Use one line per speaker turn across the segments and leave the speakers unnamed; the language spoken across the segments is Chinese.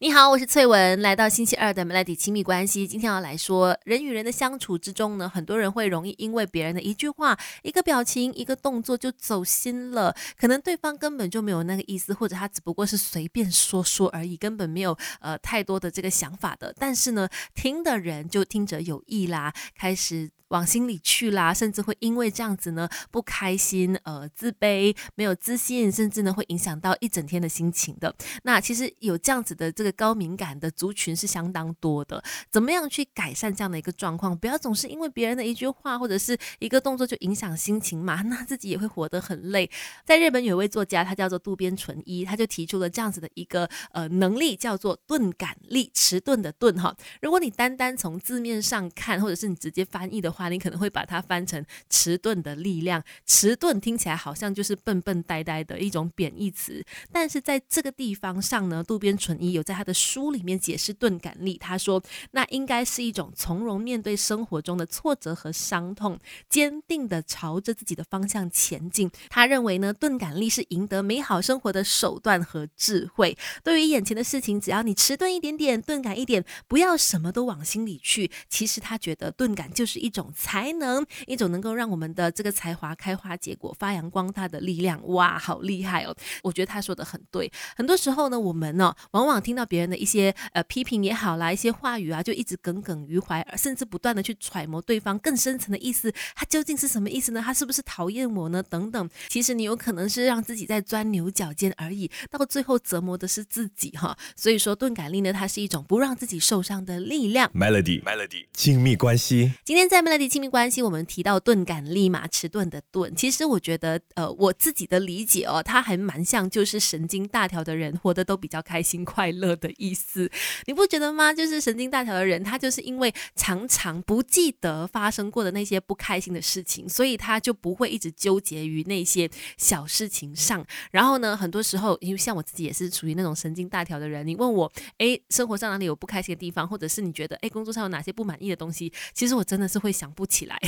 你好，我是翠文，来到星期二的 Melody 亲密关系。今天要来说，人与人的相处之中呢，很多人会容易因为别人的一句话、一个表情、一个动作就走心了。可能对方根本就没有那个意思，或者他只不过是随便说说而已，根本没有呃太多的这个想法的。但是呢，听的人就听者有意啦，开始。往心里去啦，甚至会因为这样子呢不开心、呃自卑、没有自信，甚至呢会影响到一整天的心情的。那其实有这样子的这个高敏感的族群是相当多的。怎么样去改善这样的一个状况？不要总是因为别人的一句话或者是一个动作就影响心情嘛？那自己也会活得很累。在日本有位作家，他叫做渡边淳一，他就提出了这样子的一个呃能力，叫做钝感力，迟钝的钝哈。如果你单单从字面上看，或者是你直接翻译的。话你可能会把它翻成迟钝的力量，迟钝听起来好像就是笨笨呆呆的一种贬义词，但是在这个地方上呢，渡边淳一有在他的书里面解释钝感力，他说那应该是一种从容面对生活中的挫折和伤痛，坚定的朝着自己的方向前进。他认为呢，钝感力是赢得美好生活的手段和智慧。对于眼前的事情，只要你迟钝一点点，钝感一点，不要什么都往心里去。其实他觉得钝感就是一种。才能一种能够让我们的这个才华开花结果、发扬光大的力量，哇，好厉害哦！我觉得他说的很对。很多时候呢，我们呢，往往听到别人的一些呃批评也好啦，一些话语啊，就一直耿耿于怀，甚至不断的去揣摩对方更深层的意思，他究竟是什么意思呢？他是不是讨厌我呢？等等。其实你有可能是让自己在钻牛角尖而已，到最后折磨的是自己哈。所以说，钝感力呢，它是一种不让自己受伤的力量。
Melody，Melody，亲密关系。
今天在 Melody。亲密关系，我们提到钝感力嘛，迟钝的钝。其实我觉得，呃，我自己的理解哦，它还蛮像，就是神经大条的人活得都比较开心快乐的意思。你不觉得吗？就是神经大条的人，他就是因为常常不记得发生过的那些不开心的事情，所以他就不会一直纠结于那些小事情上。然后呢，很多时候，因为像我自己也是属于那种神经大条的人，你问我，哎，生活上哪里有不开心的地方，或者是你觉得，哎，工作上有哪些不满意的东西，其实我真的是会想。不起来，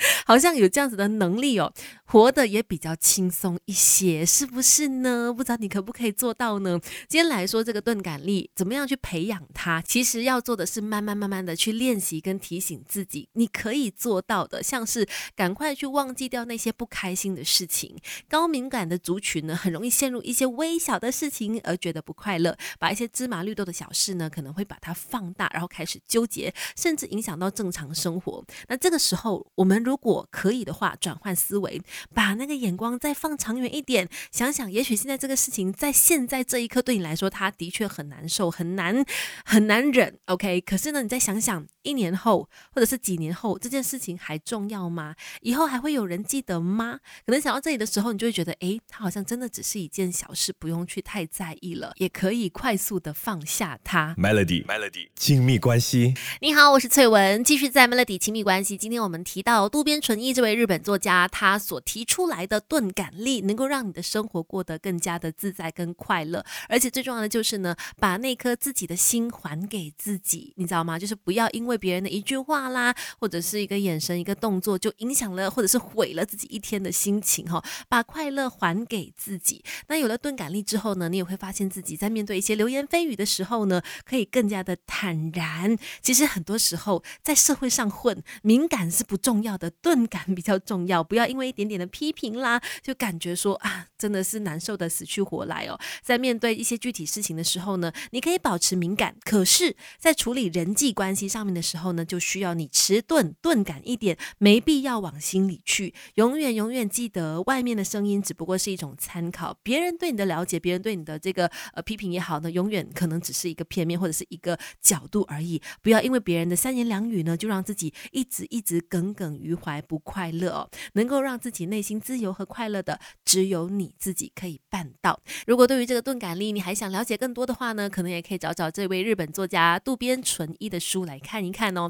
好像有这样子的能力哦，活得也比较轻松一些，是不是呢？不知道你可不可以做到呢？今天来说这个钝感力，怎么样去培养它？其实要做的是慢慢慢慢的去练习跟提醒自己，你可以做到的，像是赶快去忘记掉那些不开心的事情。高敏感的族群呢，很容易陷入一些微小的事情而觉得不快乐，把一些芝麻绿豆的小事呢，可能会把它放大，然后开始纠结，甚至影响到正常生活。那这个时候，我们如果可以的话，转换思维，把那个眼光再放长远一点，想想，也许现在这个事情在现在这一刻对你来说，它的确很难受，很难很难忍。OK，可是呢，你再想想，一年后或者是几年后，这件事情还重要吗？以后还会有人记得吗？可能想到这里的时候，你就会觉得，诶，它好像真的只是一件小事，不用去太在意了，也可以快速的放下它。
Melody，Melody，亲密关系。
你好，我是翠文，继续在 Melody 亲密关。关系，今天我们提到渡边淳一这位日本作家，他所提出来的钝感力，能够让你的生活过得更加的自在跟快乐。而且最重要的就是呢，把那颗自己的心还给自己，你知道吗？就是不要因为别人的一句话啦，或者是一个眼神、一个动作，就影响了或者是毁了自己一天的心情哈。把快乐还给自己。那有了钝感力之后呢，你也会发现自己在面对一些流言蜚语的时候呢，可以更加的坦然。其实很多时候在社会上混。敏感是不重要的，钝感比较重要。不要因为一点点的批评啦，就感觉说啊，真的是难受的死去活来哦。在面对一些具体事情的时候呢，你可以保持敏感，可是，在处理人际关系上面的时候呢，就需要你迟钝、钝感一点，没必要往心里去。永远、永远记得，外面的声音只不过是一种参考，别人对你的了解，别人对你的这个呃批评也好呢，永远可能只是一个片面或者是一个角度而已。不要因为别人的三言两语呢，就让自己一。直一直耿耿于怀不快乐哦，能够让自己内心自由和快乐的，只有你自己可以办到。如果对于这个钝感力你还想了解更多的话呢，可能也可以找找这位日本作家渡边淳一的书来看一看哦。